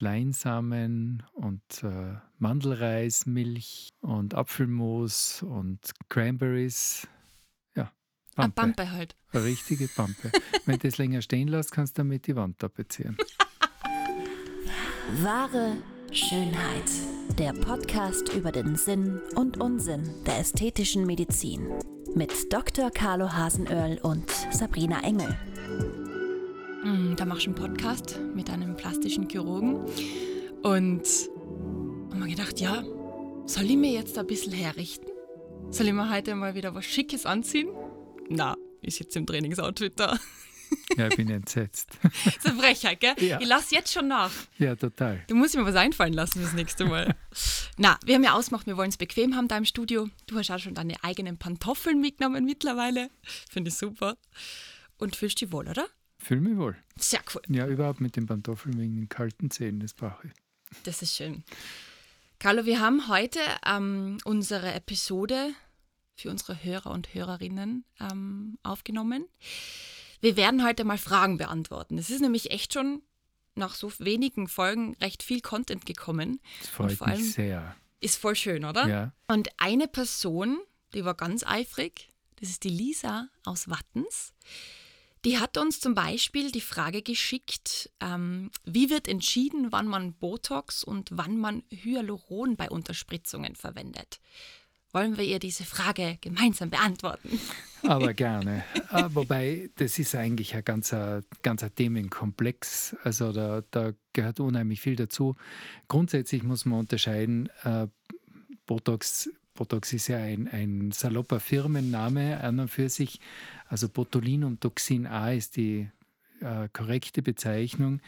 Leinsamen und äh, Mandelreismilch und Apfelmus und Cranberries. Ja, Pampe. Eine Pampe halt. Eine richtige Pampe. Wenn du das länger stehen lässt, kannst du damit die Wand tapezieren. Wahre Schönheit. Der Podcast über den Sinn und Unsinn der ästhetischen Medizin. Mit Dr. Carlo Hasenöhrl und Sabrina Engel. Mm, da machst du einen Podcast mit einem plastischen Chirurgen. Und haben wir gedacht, ja, soll ich mir jetzt ein bisschen herrichten? Soll ich mir heute mal wieder was Schickes anziehen? Na, ist jetzt im Trainingsoutfit da. Ja, ich bin entsetzt. so eine Frechheit, gell? Ja. Ich lasse jetzt schon nach. Ja, total. Du musst mir was einfallen lassen das nächste Mal. Na, wir haben ja ausgemacht, wir wollen es bequem haben da im Studio. Du hast auch schon deine eigenen Pantoffeln mitgenommen mittlerweile. Finde ich super. Und fühlst dich wohl, oder? Fühle mich wohl. Sehr cool. Ja, überhaupt mit den Pantoffeln wegen den kalten Zähnen, das brauche ich. Das ist schön. Carlo, wir haben heute ähm, unsere Episode für unsere Hörer und Hörerinnen ähm, aufgenommen. Wir werden heute mal Fragen beantworten. Es ist nämlich echt schon nach so wenigen Folgen recht viel Content gekommen. Das freut vor allem mich sehr. Ist voll schön, oder? Ja. Und eine Person, die war ganz eifrig, das ist die Lisa aus Wattens. Die hat uns zum Beispiel die Frage geschickt, ähm, wie wird entschieden, wann man Botox und wann man Hyaluron bei Unterspritzungen verwendet? Wollen wir ihr diese Frage gemeinsam beantworten? Aber gerne. Ah, wobei, das ist eigentlich ein ganzer, ganzer Themenkomplex. Also da, da gehört unheimlich viel dazu. Grundsätzlich muss man unterscheiden, äh, Botox Botox ist ja ein, ein salopper Firmenname an und für sich. Also Botulinum Toxin A ist die äh, korrekte Bezeichnung.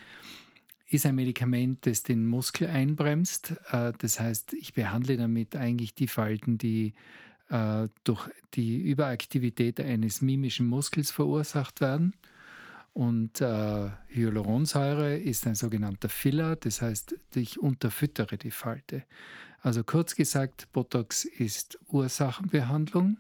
Ist ein Medikament, das den Muskel einbremst. Äh, das heißt, ich behandle damit eigentlich die Falten, die äh, durch die Überaktivität eines mimischen Muskels verursacht werden. Und äh, Hyaluronsäure ist ein sogenannter Filler, das heißt, ich unterfüttere die Falte. Also kurz gesagt, Botox ist Ursachenbehandlung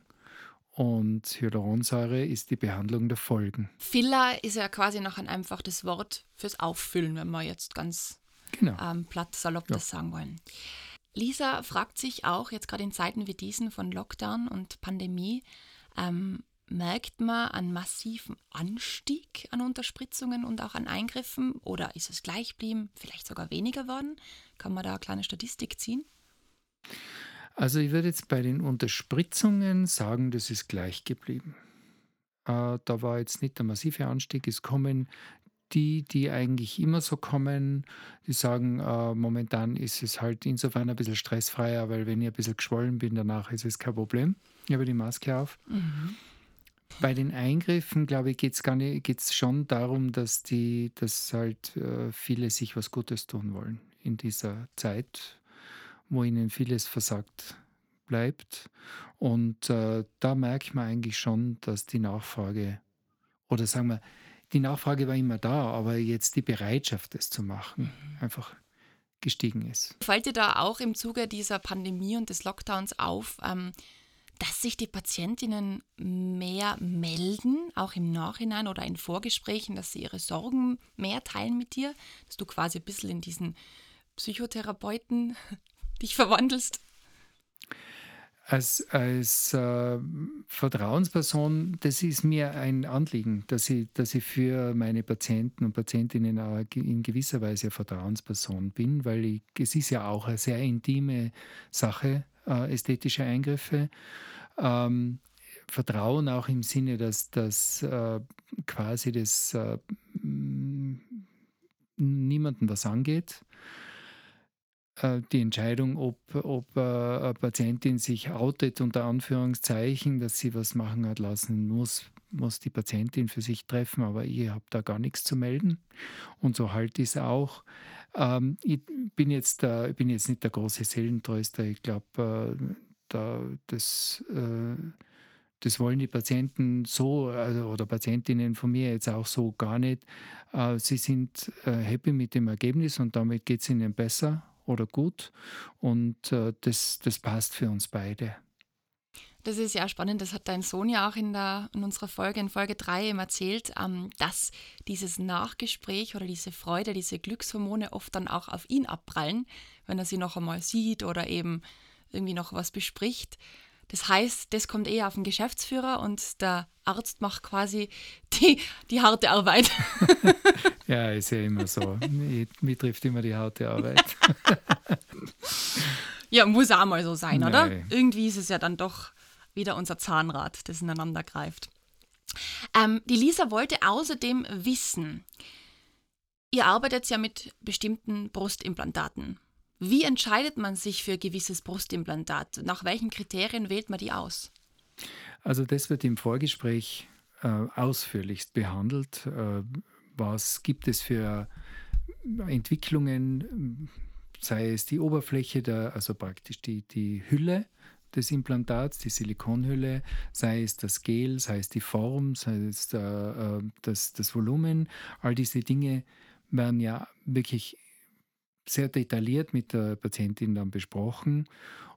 und Hyaluronsäure ist die Behandlung der Folgen. Filler ist ja quasi noch ein einfaches Wort fürs Auffüllen, wenn wir jetzt ganz genau. ähm, platt salopp ja. das sagen wollen. Lisa fragt sich auch jetzt gerade in Zeiten wie diesen von Lockdown und Pandemie, ähm, merkt man einen massiven Anstieg an Unterspritzungen und auch an Eingriffen oder ist es gleich geblieben, vielleicht sogar weniger worden? Kann man da eine kleine Statistik ziehen? Also ich würde jetzt bei den Unterspritzungen sagen, das ist gleich geblieben. Äh, da war jetzt nicht der massive Anstieg. Es kommen die, die eigentlich immer so kommen, die sagen, äh, momentan ist es halt insofern ein bisschen stressfreier, weil wenn ich ein bisschen geschwollen bin, danach ist es kein Problem. Ich habe die Maske auf. Mhm. Bei den Eingriffen, glaube ich, geht es schon darum, dass, die, dass halt äh, viele sich was Gutes tun wollen in dieser Zeit wo ihnen vieles versagt bleibt. Und äh, da merkt man eigentlich schon, dass die Nachfrage, oder sagen wir, die Nachfrage war immer da, aber jetzt die Bereitschaft, das zu machen, mhm. einfach gestiegen ist. Fällt dir da auch im Zuge dieser Pandemie und des Lockdowns auf, ähm, dass sich die Patientinnen mehr melden, auch im Nachhinein oder in Vorgesprächen, dass sie ihre Sorgen mehr teilen mit dir, dass du quasi ein bisschen in diesen Psychotherapeuten dich verwandelst? Als, als äh, Vertrauensperson, das ist mir ein Anliegen, dass ich, dass ich für meine Patienten und Patientinnen in gewisser Weise Vertrauensperson bin, weil ich, es ist ja auch eine sehr intime Sache, äh, ästhetische Eingriffe. Ähm, Vertrauen auch im Sinne, dass, dass äh, quasi das äh, niemandem was angeht. Äh, die Entscheidung, ob, ob äh, eine Patientin sich outet, unter Anführungszeichen, dass sie was machen hat lassen muss, muss die Patientin für sich treffen, aber ich habe da gar nichts zu melden. Und so halte ich es auch. Ähm, ich, bin jetzt, äh, bin jetzt nicht der große Seelentröster. Ich glaube, äh, da, das, äh, das wollen die Patienten so also, oder Patientinnen von mir jetzt auch so gar nicht. Äh, sie sind happy mit dem Ergebnis und damit geht es ihnen besser oder gut. Und äh, das, das passt für uns beide. Das ist ja spannend, das hat dein Sohn ja auch in, der, in unserer Folge, in Folge 3 eben erzählt, ähm, dass dieses Nachgespräch oder diese Freude, diese Glückshormone oft dann auch auf ihn abprallen, wenn er sie noch einmal sieht oder eben irgendwie noch was bespricht. Das heißt, das kommt eher auf den Geschäftsführer und der Arzt macht quasi die, die harte Arbeit. ja, ist ja immer so. Mir, mir trifft immer die harte Arbeit. ja, muss auch mal so sein, oder? Nein. Irgendwie ist es ja dann doch wieder unser Zahnrad, das ineinander greift. Ähm, die Lisa wollte außerdem wissen, ihr arbeitet ja mit bestimmten Brustimplantaten. Wie entscheidet man sich für ein gewisses Brustimplantat? Nach welchen Kriterien wählt man die aus? Also das wird im Vorgespräch äh, ausführlichst behandelt. Äh, was gibt es für Entwicklungen, sei es die Oberfläche, der, also praktisch die, die Hülle des Implantats, die Silikonhülle, sei es das Gel, sei es die Form, sei es der, äh, das, das Volumen, all diese Dinge werden ja wirklich sehr detailliert mit der Patientin dann besprochen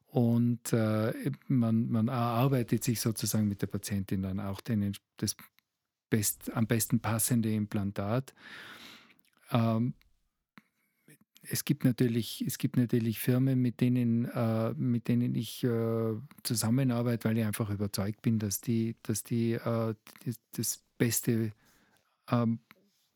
und äh, man, man erarbeitet sich sozusagen mit der Patientin dann auch den, das best, am besten passende Implantat. Ähm, es gibt natürlich, es gibt natürlich Firmen, mit denen, äh, mit denen ich äh, zusammenarbeite, weil ich einfach überzeugt bin, dass die, dass die, äh, die das Beste ähm,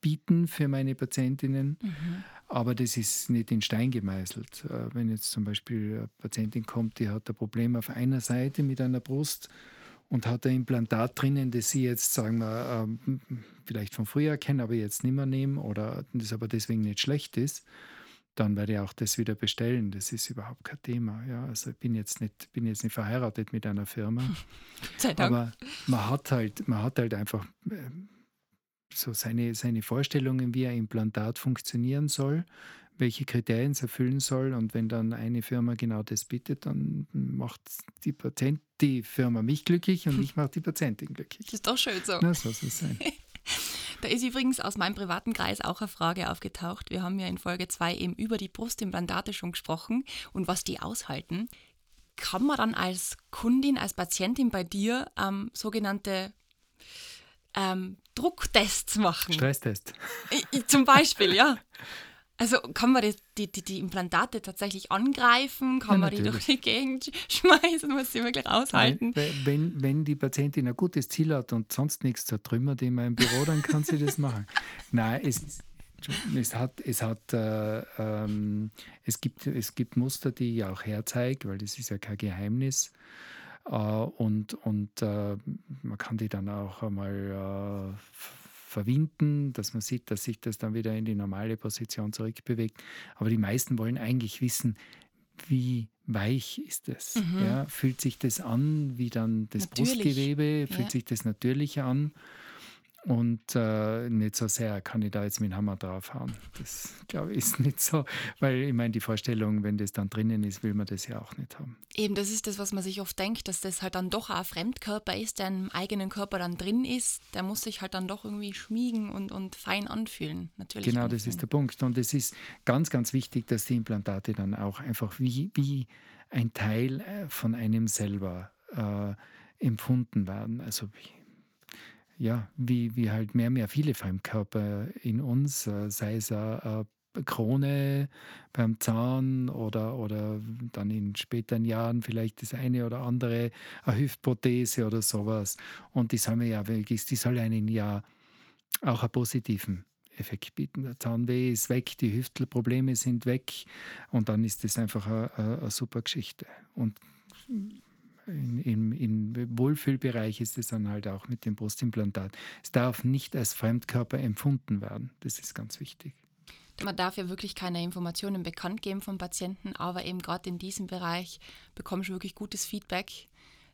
bieten für meine Patientinnen. Mhm. Aber das ist nicht in Stein gemeißelt. Äh, wenn jetzt zum Beispiel eine Patientin kommt, die hat ein Problem auf einer Seite mit einer Brust und hat ein Implantat drinnen, das sie jetzt, sagen wir, ähm, vielleicht von früher kennen, aber jetzt nicht mehr nehmen oder das aber deswegen nicht schlecht ist, dann werde ich auch das wieder bestellen. Das ist überhaupt kein Thema. Ja, also ich bin jetzt nicht, bin jetzt nicht verheiratet mit einer Firma. Sei Dank. Aber man hat halt, man hat halt einfach äh, so seine, seine Vorstellungen, wie ein Implantat funktionieren soll, welche Kriterien es erfüllen soll. Und wenn dann eine Firma genau das bittet, dann macht die Patient, die Firma mich glücklich und ich mache die Patientin glücklich. Das ist doch schön so. Na, so soll es sein. Da ist übrigens aus meinem privaten Kreis auch eine Frage aufgetaucht. Wir haben ja in Folge 2 eben über die Brustimplantate schon gesprochen und was die aushalten. Kann man dann als Kundin, als Patientin bei dir ähm, sogenannte ähm, Drucktests machen? Stresstest. Zum Beispiel, ja. Also kann man die, die, die Implantate tatsächlich angreifen? Kann ja, man die durch die Gegend schmeißen? Muss sie wirklich aushalten? Nein, wenn, wenn die Patientin ein gutes Ziel hat und sonst nichts zertrümmert in meinem Büro, dann kann sie das machen. Nein, es, es hat, es, hat äh, ähm, es, gibt, es gibt Muster, die ich auch herzeige, weil das ist ja kein Geheimnis. Äh, und und äh, man kann die dann auch einmal äh, verwinden, dass man sieht, dass sich das dann wieder in die normale Position zurückbewegt. Aber die meisten wollen eigentlich wissen, wie weich ist es? Mhm. Ja, fühlt sich das an wie dann das Natürlich. Brustgewebe? Fühlt ja. sich das natürlich an? Und äh, nicht so sehr kann ich da jetzt mit dem Hammer draufhauen. Das glaube ich ist nicht so, weil ich meine, die Vorstellung, wenn das dann drinnen ist, will man das ja auch nicht haben. Eben, das ist das, was man sich oft denkt, dass das halt dann doch ein Fremdkörper ist, der im eigenen Körper dann drin ist. Der muss sich halt dann doch irgendwie schmiegen und, und fein anfühlen. Natürlich. Genau, das ist der Punkt. Und es ist ganz, ganz wichtig, dass die Implantate dann auch einfach wie, wie ein Teil äh, von einem selber äh, empfunden werden. Also wie ja, wie, wie halt mehr und mehr viele Fremdkörper in uns, äh, sei es eine Krone beim Zahn oder, oder dann in späteren Jahren vielleicht das eine oder andere, eine Hüftprothese oder sowas. Und die soll ja wirklich, die soll einen ja auch einen positiven Effekt bieten. Der Zahnweh ist weg, die Hüftprobleme sind weg und dann ist das einfach eine, eine super Geschichte. Und im, im Wohlfühlbereich ist es dann halt auch mit dem Brustimplantat. Es darf nicht als Fremdkörper empfunden werden. Das ist ganz wichtig. Man darf ja wirklich keine Informationen bekannt geben vom Patienten, aber eben gerade in diesem Bereich bekommst du wirklich gutes Feedback.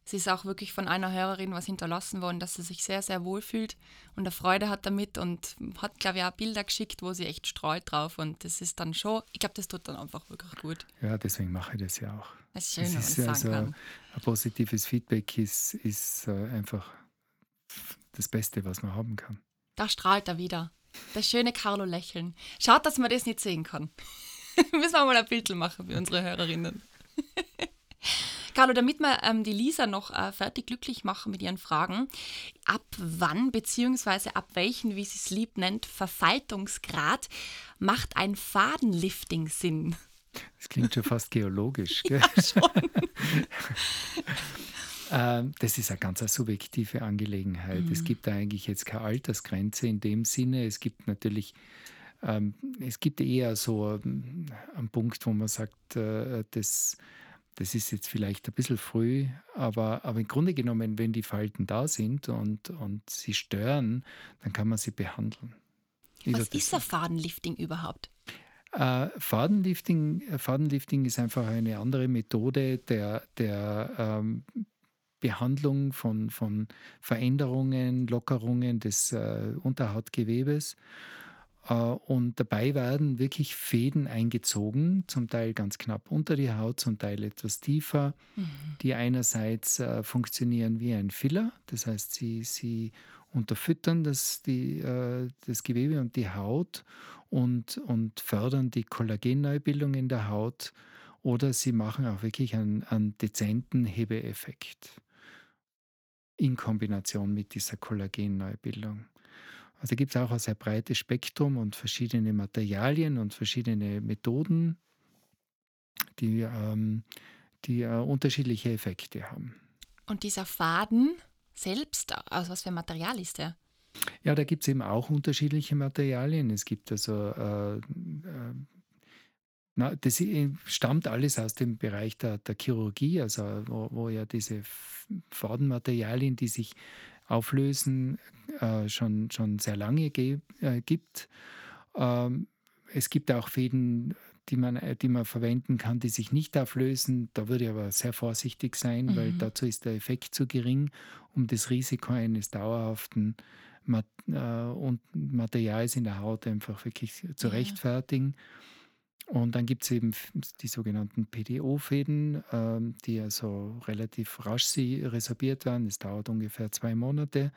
Es ist auch wirklich von einer Hörerin was hinterlassen worden, dass sie sich sehr, sehr wohl fühlt und eine Freude hat damit und hat, glaube ich, auch Bilder geschickt, wo sie echt strahlt drauf. Und das ist dann schon, ich glaube, das tut dann einfach wirklich gut. Ja, deswegen mache ich das ja auch. Das ist schön, wenn man das sagen also, kann. Ein positives Feedback ist, ist äh, einfach das Beste, was man haben kann. Da strahlt er wieder. Das schöne Carlo-Lächeln. Schaut, dass man das nicht sehen kann. Müssen wir mal ein Bild machen für unsere Hörerinnen. Carlo, damit wir ähm, die Lisa noch äh, fertig glücklich machen mit ihren Fragen, ab wann beziehungsweise ab welchen, wie sie es lieb nennt, Verfaltungsgrad macht ein Fadenlifting Sinn? Das klingt schon fast geologisch. Gell? Ja, schon. Ähm, das ist eine ganz subjektive Angelegenheit. Mhm. Es gibt eigentlich jetzt keine Altersgrenze in dem Sinne. Es gibt natürlich ähm, es gibt eher so ähm, einen Punkt, wo man sagt, äh, das, das ist jetzt vielleicht ein bisschen früh, aber, aber im Grunde genommen, wenn die Falten da sind und, und sie stören, dann kann man sie behandeln. Was ist ein Fadenlifting überhaupt? Äh, Fadenlifting, äh, Fadenlifting ist einfach eine andere Methode der, der ähm, Behandlung von, von Veränderungen, Lockerungen des äh, Unterhautgewebes. Äh, und dabei werden wirklich Fäden eingezogen, zum Teil ganz knapp unter die Haut, zum Teil etwas tiefer, mhm. die einerseits äh, funktionieren wie ein Filler, das heißt, sie, sie unterfüttern das, die, äh, das Gewebe und die Haut und, und fördern die Kollagenneubildung in der Haut oder sie machen auch wirklich einen, einen dezenten Hebeeffekt in Kombination mit dieser Kollagenneubildung. Also gibt es auch ein sehr breites Spektrum und verschiedene Materialien und verschiedene Methoden, die, ähm, die äh, unterschiedliche Effekte haben. Und dieser Faden selbst, aus was für Material ist der? Ja, da gibt es eben auch unterschiedliche Materialien. Es gibt also, äh, äh, na, das stammt alles aus dem Bereich der, der Chirurgie, also wo, wo ja diese Fadenmaterialien, die sich auflösen, äh, schon, schon sehr lange äh, gibt. Ähm, es gibt auch Fäden, die man, die man verwenden kann, die sich nicht auflösen. Da würde ich aber sehr vorsichtig sein, mhm. weil dazu ist der Effekt zu gering, um das Risiko eines dauerhaften Äh, Materials in der Haut einfach wirklich zu ja. rechtfertigen. Und dann gibt es eben die sogenannten PDO-Fäden, ähm, die also relativ rasch resorbiert werden. Es dauert ungefähr zwei Monate.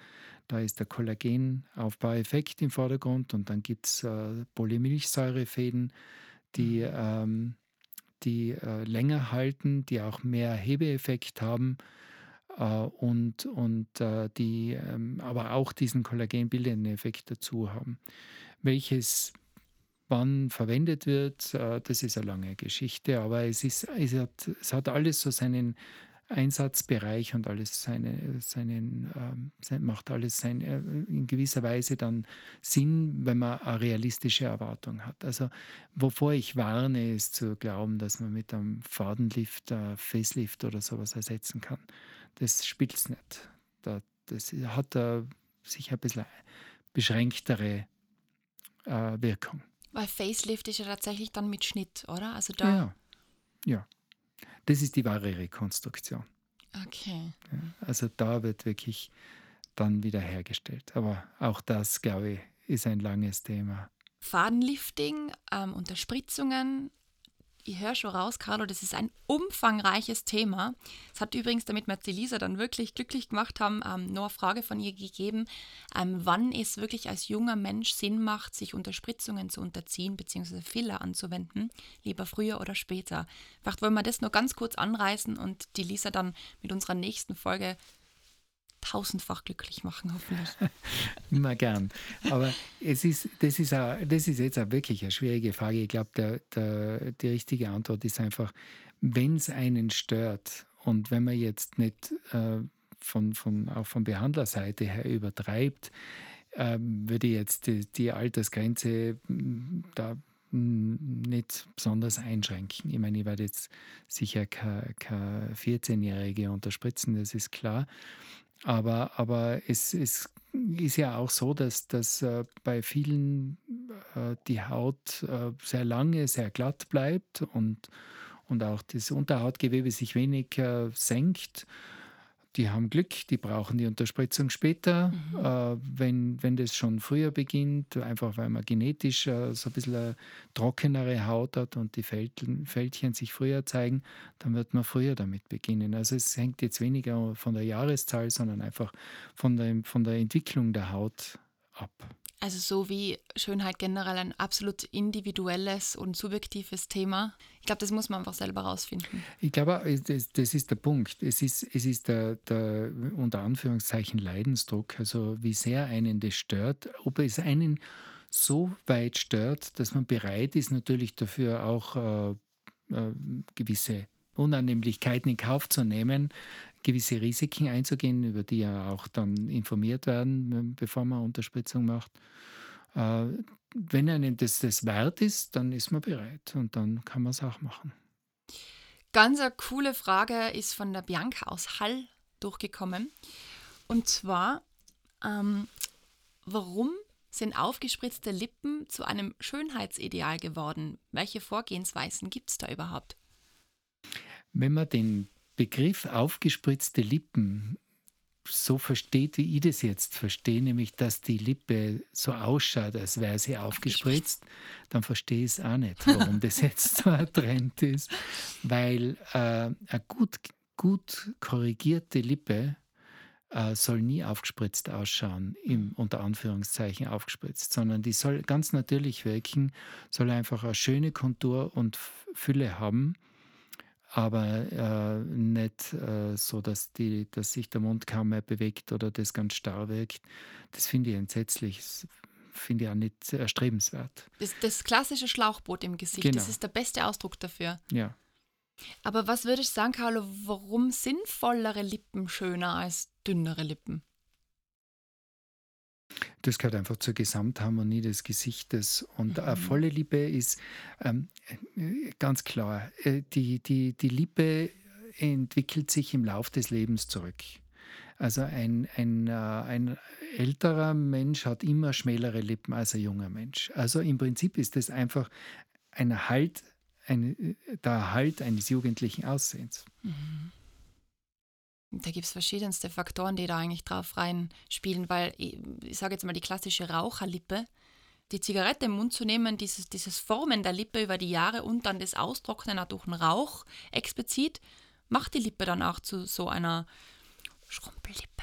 Da ist der Kollagenaufbaueffekt im Vordergrund und dann gibt es äh, Polymilchsäurefäden, die, mhm. ähm, die äh, länger halten, die auch mehr Hebeeffekt haben und, und äh, die ähm, aber auch diesen kollagenbildenden Effekt dazu haben. Welches wann verwendet wird, äh, das ist eine lange Geschichte, aber es, ist, es, hat, es hat alles so seinen Einsatzbereich und alles seine, seinen, ähm, macht alles sein, äh, in gewisser Weise dann Sinn, wenn man eine realistische Erwartung hat. Also wovor ich warne, ist zu glauben, dass man mit einem Fadenlift, äh, Facelift oder sowas ersetzen kann. Das spielt es nicht. Da, das hat äh, sicher ein bisschen beschränktere äh, Wirkung. Weil Facelift ist ja tatsächlich dann mit Schnitt, oder? Also da. Ja, ja. Das ist die wahre Rekonstruktion. Okay. Ja, also da wird wirklich dann wieder hergestellt. Aber auch das, glaube ich, ist ein langes Thema. Fadenlifting, ähm, Unterspritzungen, ich höre schon raus, Carlo, das ist ein umfangreiches Thema. Es hat übrigens, damit wir die Lisa dann wirklich glücklich gemacht haben, ähm, noch eine Frage von ihr gegeben, ähm, wann es wirklich als junger Mensch Sinn macht, sich Unterspritzungen zu unterziehen bzw. Filler anzuwenden, lieber früher oder später. Vielleicht wollen wir das nur ganz kurz anreißen und die Lisa dann mit unserer nächsten Folge tausendfach glücklich machen, hoffentlich. Immer gern. Aber es ist, das, ist auch, das ist jetzt auch wirklich eine schwierige Frage. Ich glaube, der, der, die richtige Antwort ist einfach, wenn es einen stört und wenn man jetzt nicht äh, von, von, auch von Behandlerseite her übertreibt, äh, würde ich jetzt die, die Altersgrenze hm, da nicht besonders einschränken. Ich meine, ich werde jetzt sicher keine 14-Jährige unterspritzen, das ist klar. Aber, aber es, es ist ja auch so, dass, dass äh, bei vielen äh, die Haut äh, sehr lange sehr glatt bleibt und, und auch das Unterhautgewebe sich wenig äh, senkt die haben Glück, die brauchen die Unterspritzung später. Mhm. Äh, wenn, wenn das schon früher beginnt, einfach weil man genetisch äh, so ein bisschen eine trockenere Haut hat und die Fältchen, Fältchen sich früher zeigen, dann wird man früher damit beginnen. Also es hängt jetzt weniger von der Jahreszahl, sondern einfach von der, von der Entwicklung der Haut ab. Also so wie Schönheit generell ein absolut individuelles und subjektives Thema. Ich glaube, das muss man einfach selber rausfinden. Ich glaube, das, das ist der Punkt. Es ist, es ist der, der unter Anführungszeichen Leidensdruck, also wie sehr einen das stört, ob es einen so weit stört, dass man bereit ist, natürlich dafür auch äh, äh, gewisse Unannehmlichkeiten in Kauf zu nehmen, gewisse Risiken einzugehen, über die ja auch dann informiert werden, bevor man Unterspritzung macht. Äh, wenn einem das, das wert ist, dann ist man bereit und dann kann man es auch machen. Ganz eine coole Frage ist von der Bianca aus Hall durchgekommen. Und zwar, ähm, warum sind aufgespritzte Lippen zu einem Schönheitsideal geworden? Welche Vorgehensweisen gibt es da überhaupt? Wenn man den Begriff aufgespritzte Lippen so versteht, wie ich das jetzt verstehe, nämlich dass die Lippe so ausschaut, als wäre sie aufgespritzt, dann verstehe ich es auch nicht, warum das jetzt so ein Trend ist. Weil äh, eine gut, gut korrigierte Lippe äh, soll nie aufgespritzt ausschauen, im, unter Anführungszeichen aufgespritzt, sondern die soll ganz natürlich wirken, soll einfach eine schöne Kontur und Fülle haben aber äh, nicht äh, so, dass, die, dass sich der Mund kaum mehr bewegt oder das ganz starr wirkt. Das finde ich entsetzlich. Das finde ich auch nicht erstrebenswert. Das, das klassische Schlauchboot im Gesicht, genau. das ist der beste Ausdruck dafür. Ja. Aber was würde ich sagen, Carlo, warum sind vollere Lippen schöner als dünnere Lippen? Das gehört einfach zur Gesamtharmonie des Gesichtes. Und mhm. eine volle Lippe ist ähm, ganz klar, äh, die, die, die Lippe entwickelt sich im Lauf des Lebens zurück. Also ein, ein, äh, ein älterer Mensch hat immer schmälere Lippen als ein junger Mensch. Also im Prinzip ist das einfach ein Halt, ein, der Erhalt eines jugendlichen Aussehens. Mhm. Da gibt es verschiedenste Faktoren, die da eigentlich drauf reinspielen, weil ich, ich sage jetzt mal die klassische Raucherlippe, die Zigarette im Mund zu nehmen, dieses, dieses Formen der Lippe über die Jahre und dann das Austrocknen durch den Rauch explizit, macht die Lippe dann auch zu so einer Schrumpellippe.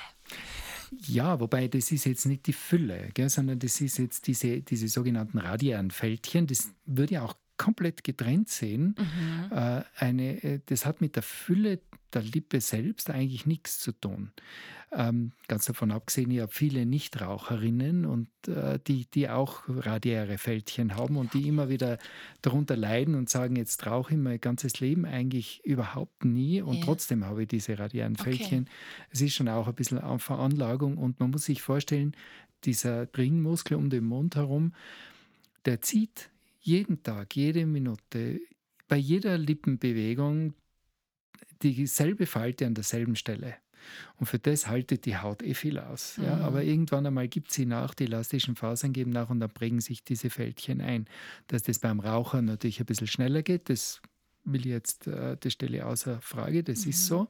Ja, wobei das ist jetzt nicht die Fülle, gell, sondern das ist jetzt diese, diese sogenannten radiären Fältchen. Das würde ja auch komplett getrennt sehen. Mhm. Äh, eine, äh, das hat mit der Fülle der Lippe selbst eigentlich nichts zu tun. Ähm, ganz davon abgesehen, ich habe viele Nichtraucherinnen und äh, die, die auch radiäre Fältchen haben und die immer wieder darunter leiden und sagen, jetzt rauche ich mein ganzes Leben eigentlich überhaupt nie und ja. trotzdem habe ich diese radiären Fältchen. Okay. Es ist schon auch ein bisschen eine Veranlagung und man muss sich vorstellen, dieser Ringmuskel um den Mund herum, der zieht jeden Tag, jede Minute, bei jeder Lippenbewegung dieselbe Falte an derselben Stelle. Und für das haltet die Haut eh viel aus. Ja? Mhm. Aber irgendwann einmal gibt sie nach, die elastischen Fasern geben nach und dann prägen sich diese Fältchen ein. Dass das beim Raucher natürlich ein bisschen schneller geht, das will ich jetzt, äh, das stelle ich außer Frage, das mhm. ist so.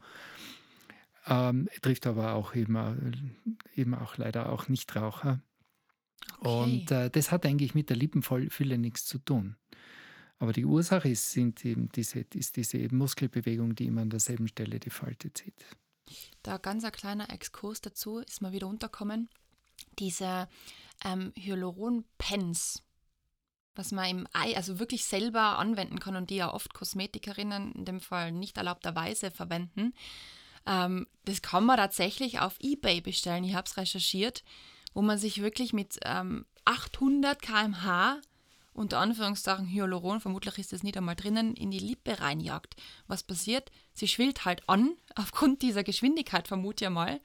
Ähm, trifft aber auch eben, eben auch leider auch Nichtraucher. Okay. Und äh, das hat eigentlich mit der Lippenfülle nichts zu tun. Aber die Ursache ist, sind eben diese, ist diese Muskelbewegung, die immer an derselben Stelle die Falte zieht. Da ganz ein kleiner Exkurs dazu ist mal wieder unterkommen. Diese ähm, Hyaluron-Pens, was man im Ei, also wirklich selber anwenden kann und die ja oft Kosmetikerinnen in dem Fall nicht erlaubterweise verwenden. Ähm, das kann man tatsächlich auf Ebay bestellen. Ich habe es recherchiert, wo man sich wirklich mit ähm, 800 km/h unter Anführungszeichen Hyaluron, vermutlich ist das nicht einmal drinnen, in die Lippe reinjagt. Was passiert? Sie schwillt halt an, aufgrund dieser Geschwindigkeit, vermute ich mal.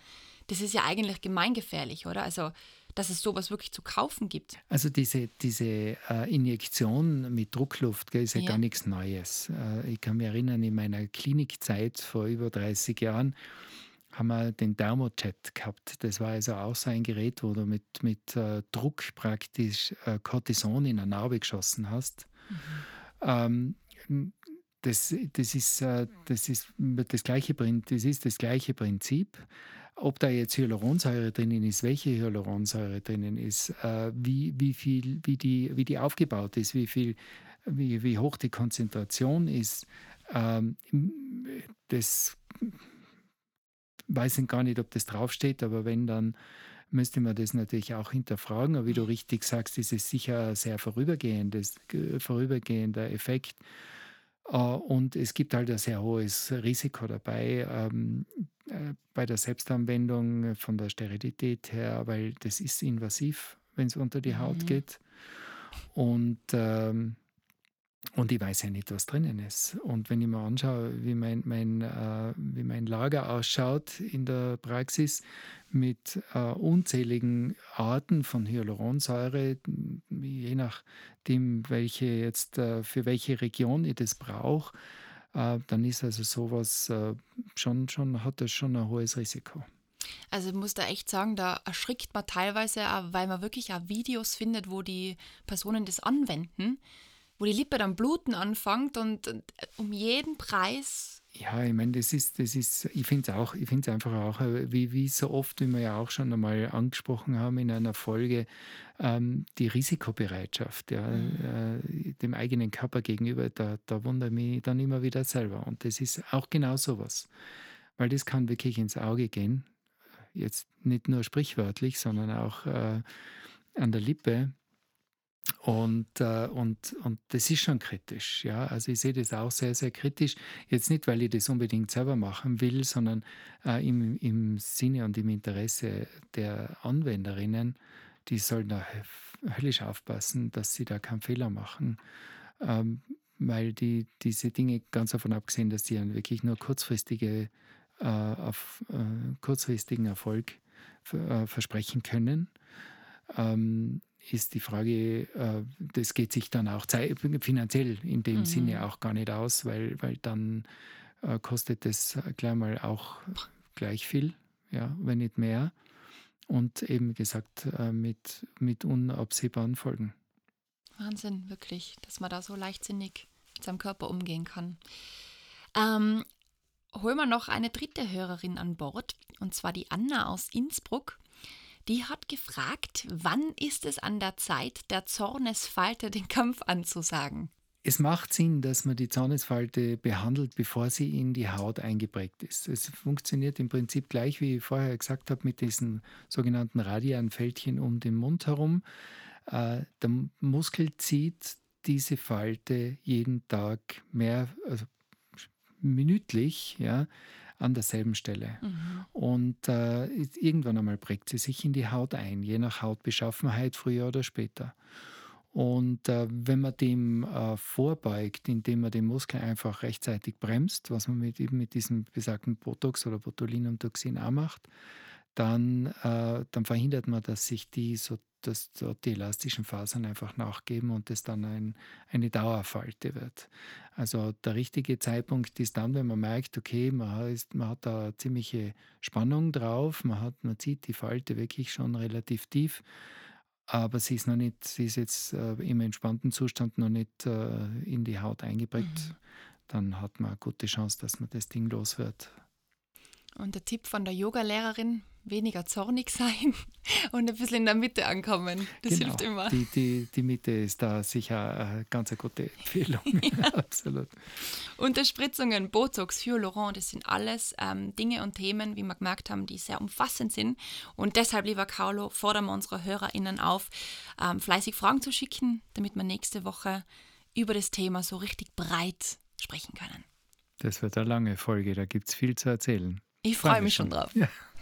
Das ist ja eigentlich gemeingefährlich, oder? Also, dass es sowas wirklich zu kaufen gibt. Also diese, diese äh, Injektion mit Druckluft gell, ist ja, ja, gar nichts Neues. Äh, ich kann mich erinnern, in meiner Klinikzeit vor über 30 Jahren haben wir den Thermojet gehabt. Das war also auch so ein Gerät, wo du mit, mit äh, Druck praktisch äh, Cortison in eine Narbe geschossen hast. Mhm. Ähm, das, das, ist, äh, das, ist das, gleiche, das ist das gleiche Prinzip. Ob da jetzt Hyaluronsäure drinnen ist, welche Hyaluronsäure drinnen ist, äh, wie, wie, viel, wie, die, wie die aufgebaut ist, wie, viel, wie, wie hoch die Konzentration ist, ähm, das weiß ich gar nicht, ob das draufsteht, aber wenn dann müsste man das natürlich auch hinterfragen. Aber wie du richtig sagst, ist es sicher ein sehr vorübergehendes, vorübergehender Effekt. Äh, und es gibt halt ein sehr hohes Risiko dabei ähm, äh, bei der Selbstanwendung von der Sterilität her, weil das ist invasiv, wenn es unter die Haut mhm. geht. Und ähm, und ich weiß ja nicht, was drinnen ist. Und wenn ich mir anschaue, wie mein, mein, äh, wie mein Lager ausschaut in der Praxis mit äh, unzähligen Arten von Hyaluronsäure, je nachdem, welche jetzt äh, für welche Region ich das brauche, äh, dann ist also sowas äh, schon, schon, hat das schon ein hohes Risiko. Also ich muss da echt sagen, da erschrickt man teilweise, weil man wirklich auch Videos findet, wo die Personen das anwenden wo die Lippe dann bluten anfängt und, und um jeden Preis. Ja, ich meine, das ist, das ist, ich finde es auch, ich finde es einfach auch, äh, wie, wie so oft, wie wir ja auch schon einmal angesprochen haben in einer Folge, ähm, die Risikobereitschaft, ja, mhm. äh, dem eigenen Körper gegenüber, da, da wundere ich mich dann immer wieder selber. Und das ist auch genau sowas. Weil das kann wirklich ins Auge gehen. Jetzt nicht nur sprichwörtlich, sondern auch äh, an der Lippe. Und, äh, und, und das ist schon kritisch. Ja? Also ich sehe das auch sehr, sehr kritisch. Jetzt nicht, weil ich das unbedingt selber machen will, sondern äh, im, im Sinne und im Interesse der Anwenderinnen, die sollen da höllisch aufpassen, dass sie da keinen Fehler machen. Ähm, weil die, diese Dinge, ganz davon abgesehen, dass die dann wirklich nur kurzfristige, äh, auf, äh, kurzfristigen Erfolg äh, versprechen können, ähm, ist die Frage, äh, das geht sich dann auch finanziell in dem mhm. Sinne auch gar nicht aus, weil, weil dann äh, kostet das gleich mal auch gleich viel, ja, wenn nicht mehr. Und eben gesagt, äh, mit, mit unabsehbaren Folgen. Wahnsinn, wirklich, dass man da so leichtsinnig mit seinem Körper umgehen kann. Ähm, holen wir noch eine dritte Hörerin an Bord, und zwar die Anna aus Innsbruck die hat gefragt, wann ist es an der Zeit, der Zornesfalte den Kampf anzusagen? Es macht Sinn, dass man die Zornesfalte behandelt, bevor sie in die Haut eingeprägt ist. Es funktioniert im Prinzip gleich, wie ich vorher gesagt habe, mit diesen sogenannten radialen Fältchen um den Mund herum. Äh, der Muskel zieht diese Falte jeden Tag mehr, also minütlich, ja, an derselben Stelle. Mhm. Und äh, irgendwann einmal prägt sie sich in die Haut ein, je nach Hautbeschaffenheit, früher oder später. Und äh, wenn man dem äh, vorbeugt, indem man den Muskel einfach rechtzeitig bremst, was man mit, eben mit diesem besagten Botox oder Botulinumtoxin auch macht, dann, äh, dann verhindert man, dass sich die so dass dort die elastischen Fasern einfach nachgeben und es dann ein, eine Dauerfalte wird. Also der richtige Zeitpunkt ist dann, wenn man merkt, okay, man, hat, man hat da ziemliche Spannung drauf, man, hat, man zieht die Falte wirklich schon relativ tief, aber sie ist noch nicht, sie ist jetzt äh, im entspannten Zustand noch nicht äh, in die Haut eingeprägt. Mhm. Dann hat man eine gute Chance, dass man das Ding los wird. Und der Tipp von der Yogalehrerin, weniger zornig sein und ein bisschen in der Mitte ankommen. Das genau. hilft immer. Die, die, die Mitte ist da sicher eine ganz gute Empfehlung. ja. Absolut. Unterspritzungen, Botox, Hyaluron, das sind alles ähm, Dinge und Themen, wie wir gemerkt haben, die sehr umfassend sind. Und deshalb, lieber Carlo, fordern wir unsere HörerInnen auf, ähm, fleißig Fragen zu schicken, damit wir nächste Woche über das Thema so richtig breit sprechen können. Das wird eine lange Folge, da gibt es viel zu erzählen. Ich freue mich schon drauf. Ja.